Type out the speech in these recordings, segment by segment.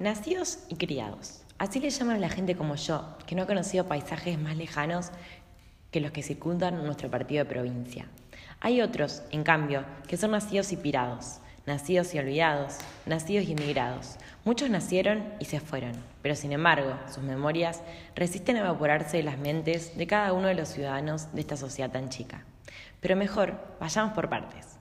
Nacidos y criados. Así le llaman a la gente como yo, que no ha conocido paisajes más lejanos que los que circundan nuestro partido de provincia. Hay otros, en cambio, que son nacidos y pirados, nacidos y olvidados, nacidos y emigrados. Muchos nacieron y se fueron, pero sin embargo, sus memorias resisten a evaporarse de las mentes de cada uno de los ciudadanos de esta sociedad tan chica. Pero mejor, vayamos por partes.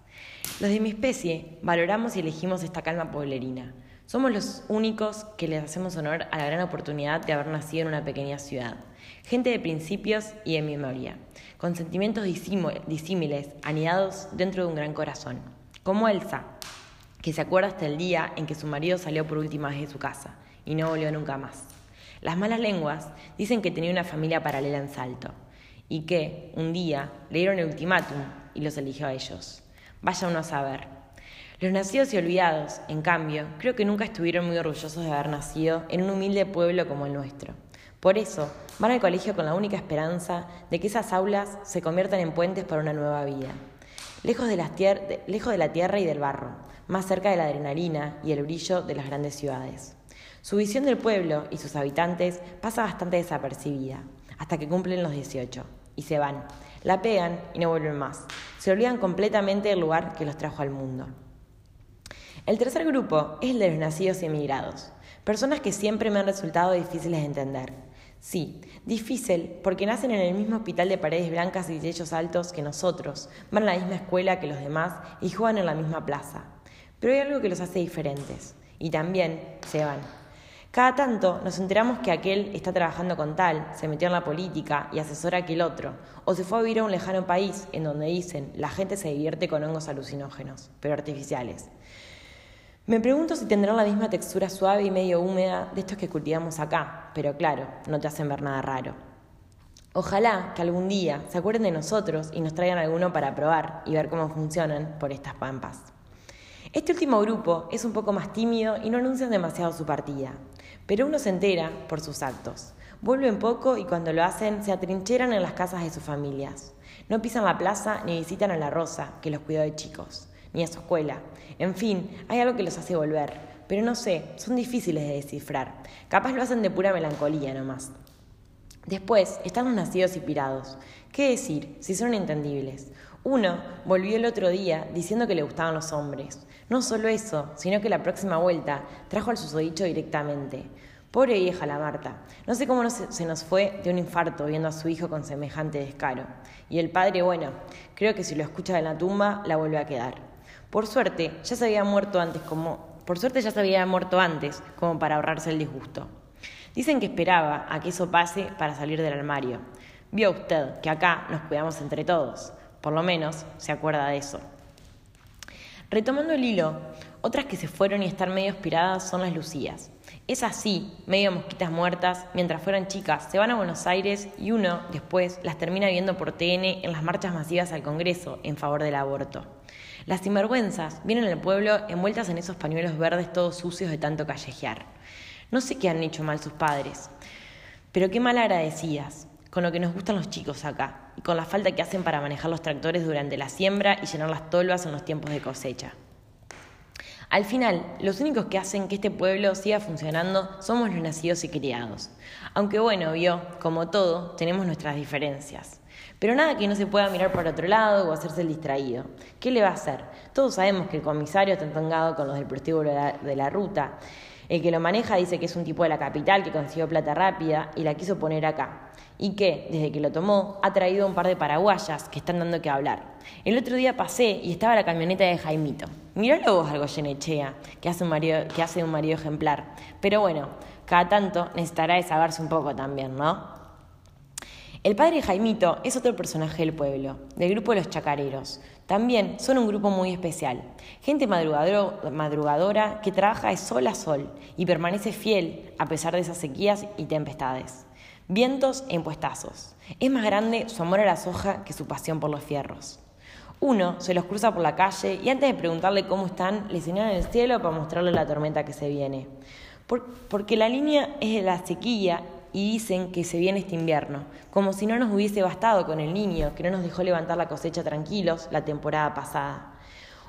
Los de mi especie valoramos y elegimos esta calma pueblerina somos los únicos que les hacemos honor a la gran oportunidad de haber nacido en una pequeña ciudad. Gente de principios y de memoria, con sentimientos disímiles, anidados dentro de un gran corazón. Como Elsa, que se acuerda hasta el día en que su marido salió por última vez de su casa y no volvió nunca más. Las malas lenguas dicen que tenía una familia paralela en Salto y que, un día, le dieron el ultimátum y los eligió a ellos. Vaya uno a saber. Los nacidos y olvidados, en cambio, creo que nunca estuvieron muy orgullosos de haber nacido en un humilde pueblo como el nuestro. Por eso, van al colegio con la única esperanza de que esas aulas se conviertan en puentes para una nueva vida. Lejos de, la tierra y del barro, más cerca de la adrenalina y el brillo de las grandes ciudades. Su visión del pueblo y sus habitantes pasa bastante desapercibida, hasta que cumplen los 18, y se van. La pegan y no vuelven más. Se olvidan completamente del lugar que los trajo al mundo. El tercer grupo es el de los nacidos y emigrados, personas que siempre me han resultado difíciles de entender. Sí, difícil porque nacen en el mismo hospital de paredes blancas y techos altos que nosotros, van a la misma escuela que los demás y juegan en la misma plaza. Pero hay algo que los hace diferentes y también se van. Cada tanto nos enteramos que aquel está trabajando con tal, se metió en la política y asesora a aquel otro, o se fue a vivir a un lejano país en donde dicen la gente se divierte con hongos alucinógenos, pero artificiales. Me pregunto si tendrán la misma textura suave y medio húmeda de estos que cultivamos acá, pero claro, no te hacen ver nada raro. Ojalá que algún día se acuerden de nosotros y nos traigan alguno para probar y ver cómo funcionan por estas pampas. Este último grupo es un poco más tímido y no anuncian demasiado su partida, pero uno se entera por sus actos. Vuelven poco y cuando lo hacen se atrincheran en las casas de sus familias. No pisan la plaza ni visitan a la Rosa, que los cuidó de chicos ni a su escuela. En fin, hay algo que los hace volver, pero no sé, son difíciles de descifrar. Capaz lo hacen de pura melancolía nomás. Después están los nacidos y pirados. ¿Qué decir si son entendibles? Uno volvió el otro día diciendo que le gustaban los hombres. No solo eso, sino que la próxima vuelta trajo al susodicho directamente. Pobre vieja la Marta. No sé cómo se nos fue de un infarto viendo a su hijo con semejante descaro. Y el padre, bueno, creo que si lo escucha de la tumba, la vuelve a quedar. Por suerte, ya se había muerto antes como por suerte ya se había muerto antes, como para ahorrarse el disgusto. Dicen que esperaba a que eso pase para salir del armario. Vio usted que acá nos cuidamos entre todos. Por lo menos se acuerda de eso. Retomando el hilo, otras que se fueron y están medio aspiradas son las Lucías. Es así, medio mosquitas muertas, mientras fueran chicas, se van a Buenos Aires y uno, después, las termina viendo por TN en las marchas masivas al Congreso en favor del aborto. Las sinvergüenzas vienen al pueblo envueltas en esos pañuelos verdes todos sucios de tanto callejear. No sé qué han hecho mal sus padres, pero qué mal agradecidas, con lo que nos gustan los chicos acá, y con la falta que hacen para manejar los tractores durante la siembra y llenar las tolvas en los tiempos de cosecha. Al final, los únicos que hacen que este pueblo siga funcionando somos los nacidos y criados. Aunque bueno, vio, como todo, tenemos nuestras diferencias. Pero nada que no se pueda mirar por otro lado o hacerse el distraído. ¿Qué le va a hacer? Todos sabemos que el comisario está entongado con los del prostíbulo de la, ruta. El que lo maneja dice que es un tipo de la capital que consiguió plata rápida y la quiso poner acá. Y que, desde que lo tomó, ha traído un par de paraguayas que están dando que hablar. El otro día pasé y estaba la camioneta de Jaimito. Miralo vos algo Yenechea, que hace un marido, que hace un marido ejemplar. Pero bueno, cada tanto necesitará desahogarse un poco también, ¿no? El padre Jaimito es otro personaje del pueblo, del grupo de los chacareros. También son un grupo muy especial. Gente madrugadora que trabaja de sol a sol y permanece fiel a pesar de esas sequías y tempestades. Vientos e impuestazos. Es más grande su amor a la soja que su pasión por los fierros. Uno se los cruza por la calle y antes de preguntarle cómo están, le señalan el cielo para mostrarle la tormenta que se viene. porque la línea es de la sequía y dicen que se viene este invierno, como si no nos hubiese bastado con el niño que no nos dejó levantar la cosecha tranquilos la temporada pasada.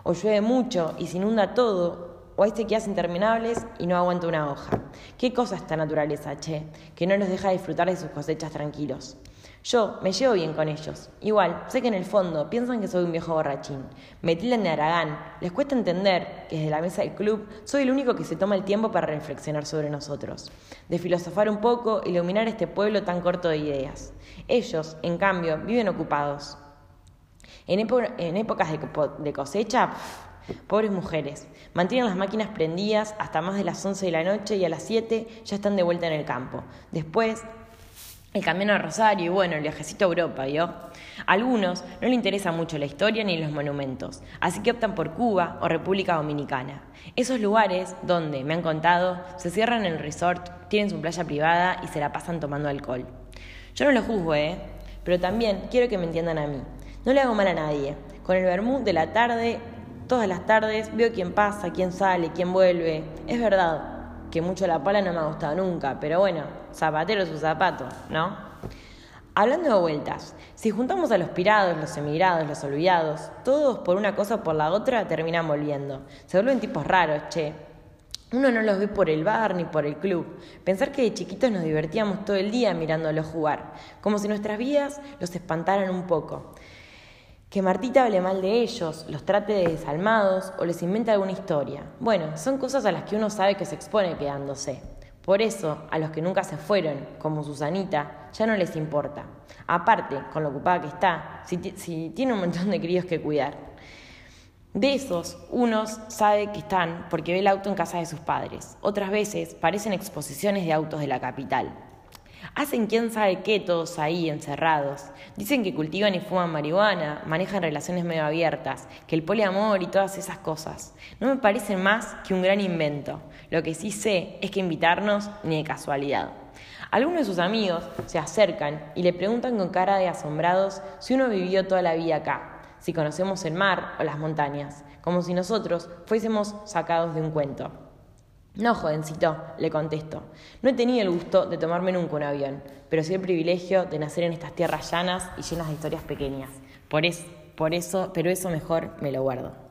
O llueve mucho y se inunda todo, o hay sequías interminables y no aguanta una hoja. ¿Qué cosa esta naturaleza, che? Que no nos deja disfrutar de sus cosechas tranquilos. Yo me llevo bien con ellos. Igual, sé que en el fondo piensan que soy un viejo borrachín. Me tildan de Aragán. Les cuesta entender que desde la mesa del club soy el único que se toma el tiempo para reflexionar sobre nosotros, de filosofar un poco, iluminar este pueblo tan corto de ideas. Ellos, en cambio, viven ocupados. En, épocas de, cosecha, pobres mujeres, mantienen las máquinas prendidas hasta más de las 11 de la noche y a las 7 ya están de vuelta en el campo. Después el camino a Rosario y bueno, el viajecito a Europa, ¿yo? A algunos no les interesa mucho la historia ni los monumentos, así que optan por Cuba o República Dominicana. Esos lugares donde, me han contado, se cierran el resort, tienen su playa privada y se la pasan tomando alcohol. Yo no lo juzgo, ¿eh? Pero también quiero que me entiendan a mí. No le hago mal a nadie. Con el vermut de la tarde, todas las tardes, veo quién pasa, quién sale, quién vuelve. Es verdad, que mucho la pala no me ha gustado nunca, pero bueno, zapatero su zapato, ¿no? Hablando de vueltas, si juntamos a los pirados, los emigrados, los olvidados, todos por una cosa o por la otra terminan volviendo. Se vuelven tipos raros, che. Uno no los ve por el bar ni por el club. Pensar que de chiquitos nos divertíamos todo el día mirándolos jugar, como si nuestras vidas los espantaran un poco. Que Martita hable mal de ellos, los trate de desalmados o les invente alguna historia. Bueno, son cosas a las que uno sabe que se expone quedándose. Por eso, a los que nunca se fueron, como Susanita, ya no les importa. Aparte, con lo ocupada que está, si, si tiene un montón de críos que cuidar. De esos, unos sabe que están porque ve el auto en casa de sus padres. Otras veces parecen exposiciones de autos de la capital. Hacen quién sabe qué todos ahí encerrados. Dicen que cultivan y fuman marihuana, manejan relaciones medio abiertas, que el poliamor y todas esas cosas. No me parecen más que un gran invento. Lo que sí sé es que invitarnos ni de casualidad. Algunos de sus amigos se acercan y le preguntan con cara de asombrados si uno vivió toda la vida acá, si conocemos el mar o las montañas, como si nosotros fuésemos sacados de un cuento. No, jovencito, le contesto. No he tenido el gusto de tomarme nunca un avión, pero sí el privilegio de nacer en estas tierras llanas y llenas de historias pequeñas. Por, por eso, pero eso mejor me lo guardo.